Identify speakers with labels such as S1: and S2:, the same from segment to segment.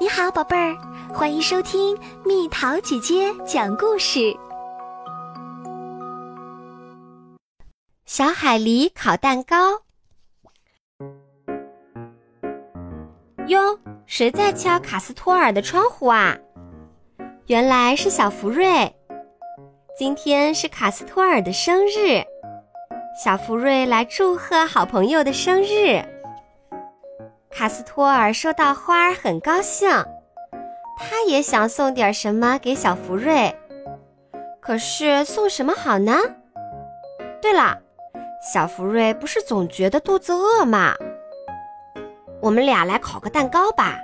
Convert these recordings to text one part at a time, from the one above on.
S1: 你好，宝贝儿，欢迎收听蜜桃姐姐讲故事。
S2: 小海狸烤蛋糕。哟，谁在敲卡斯托尔的窗户啊？原来是小福瑞。今天是卡斯托尔的生日，小福瑞来祝贺好朋友的生日。卡斯托尔收到花儿很高兴，他也想送点什么给小福瑞，可是送什么好呢？对了，小福瑞不是总觉得肚子饿吗？我们俩来烤个蛋糕吧。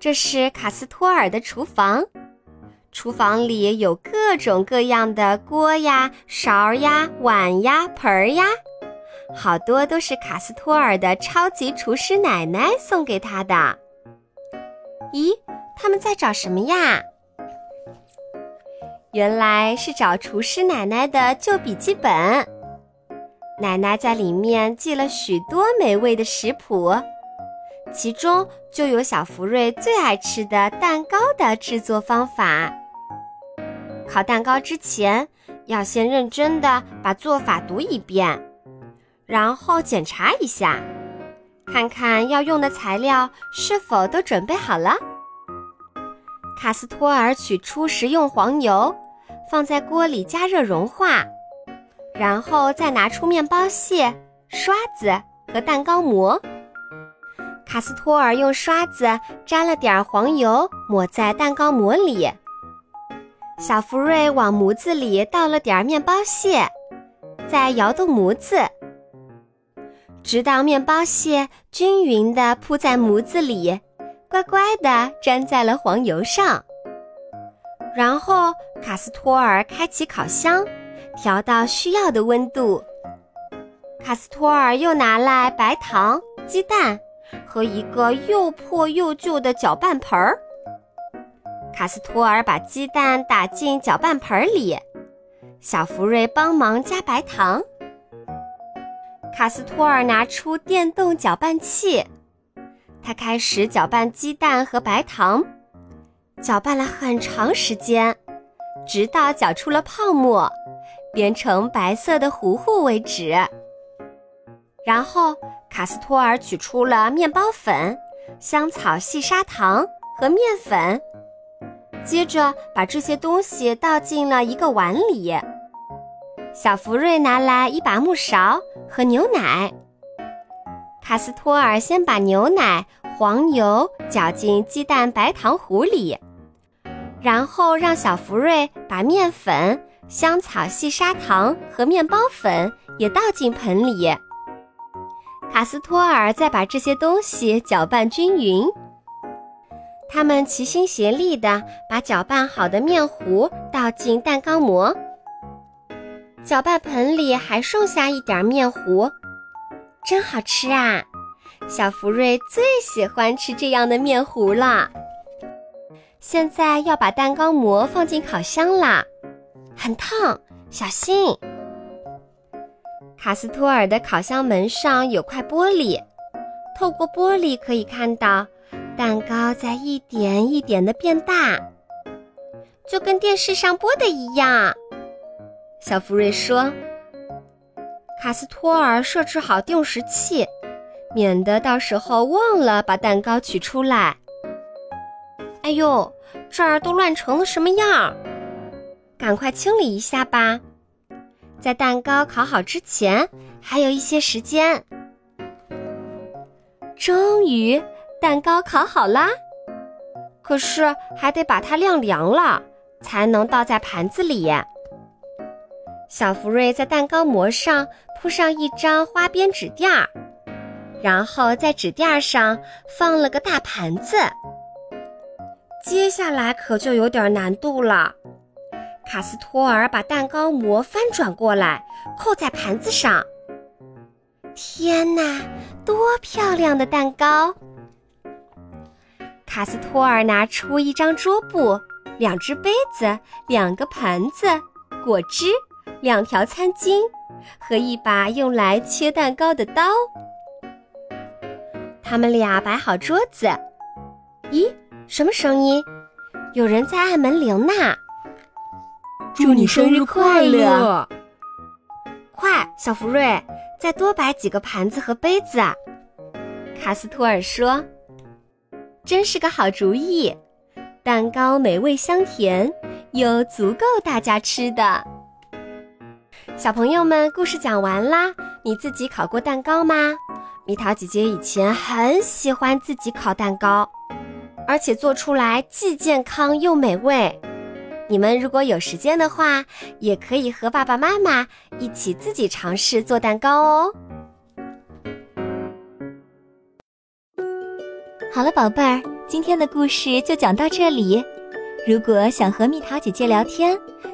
S2: 这是卡斯托尔的厨房，厨房里有各种各样的锅呀、勺呀、碗呀、盆儿呀。好多都是卡斯托尔的超级厨师奶奶送给他的。咦，他们在找什么呀？原来是找厨师奶奶的旧笔记本。奶奶在里面记了许多美味的食谱，其中就有小福瑞最爱吃的蛋糕的制作方法。烤蛋糕之前，要先认真的把做法读一遍。然后检查一下，看看要用的材料是否都准备好了。卡斯托尔取出食用黄油，放在锅里加热融化，然后再拿出面包屑、刷子和蛋糕模。卡斯托尔用刷子沾了点黄油，抹在蛋糕模里。小福瑞往模子里倒了点面包屑，再摇动模子。直到面包屑均匀地铺在模子里，乖乖地粘在了黄油上。然后卡斯托尔开启烤箱，调到需要的温度。卡斯托尔又拿来白糖、鸡蛋和一个又破又旧的搅拌盆儿。卡斯托尔把鸡蛋打进搅拌盆里，小福瑞帮忙加白糖。卡斯托尔拿出电动搅拌器，他开始搅拌鸡蛋和白糖，搅拌了很长时间，直到搅出了泡沫，变成白色的糊糊为止。然后，卡斯托尔取出了面包粉、香草细砂糖和面粉，接着把这些东西倒进了一个碗里。小福瑞拿来一把木勺和牛奶。卡斯托尔先把牛奶、黄油搅进鸡蛋白糖糊里，然后让小福瑞把面粉、香草细砂糖和面包粉也倒进盆里。卡斯托尔再把这些东西搅拌均匀。他们齐心协力地把搅拌好的面糊倒进蛋糕模。搅拌盆里还剩下一点面糊，真好吃啊！小福瑞最喜欢吃这样的面糊了。现在要把蛋糕模放进烤箱啦，很烫，小心！卡斯托尔的烤箱门上有块玻璃，透过玻璃可以看到蛋糕在一点一点的变大，就跟电视上播的一样。小福瑞说：“卡斯托尔设置好定时器，免得到时候忘了把蛋糕取出来。”哎呦，这儿都乱成了什么样？赶快清理一下吧，在蛋糕烤好之前还有一些时间。终于，蛋糕烤好啦，可是还得把它晾凉了，才能倒在盘子里。小福瑞在蛋糕模上铺上一张花边纸垫儿，然后在纸垫上放了个大盘子。接下来可就有点难度了。卡斯托尔把蛋糕模翻转过来，扣在盘子上。天哪，多漂亮的蛋糕！卡斯托尔拿出一张桌布、两只杯子、两个盘子、果汁。两条餐巾和一把用来切蛋糕的刀。他们俩摆好桌子，咦，什么声音？有人在按门铃呢！
S3: 祝你生日快乐！
S2: 快，小福瑞，再多摆几个盘子和杯子。卡斯托尔说：“真是个好主意，蛋糕美味香甜，又足够大家吃的。”小朋友们，故事讲完啦。你自己烤过蛋糕吗？蜜桃姐姐以前很喜欢自己烤蛋糕，而且做出来既健康又美味。你们如果有时间的话，也可以和爸爸妈妈一起自己尝试做蛋糕哦。
S1: 好了，宝贝儿，今天的故事就讲到这里。如果想和蜜桃姐姐聊天，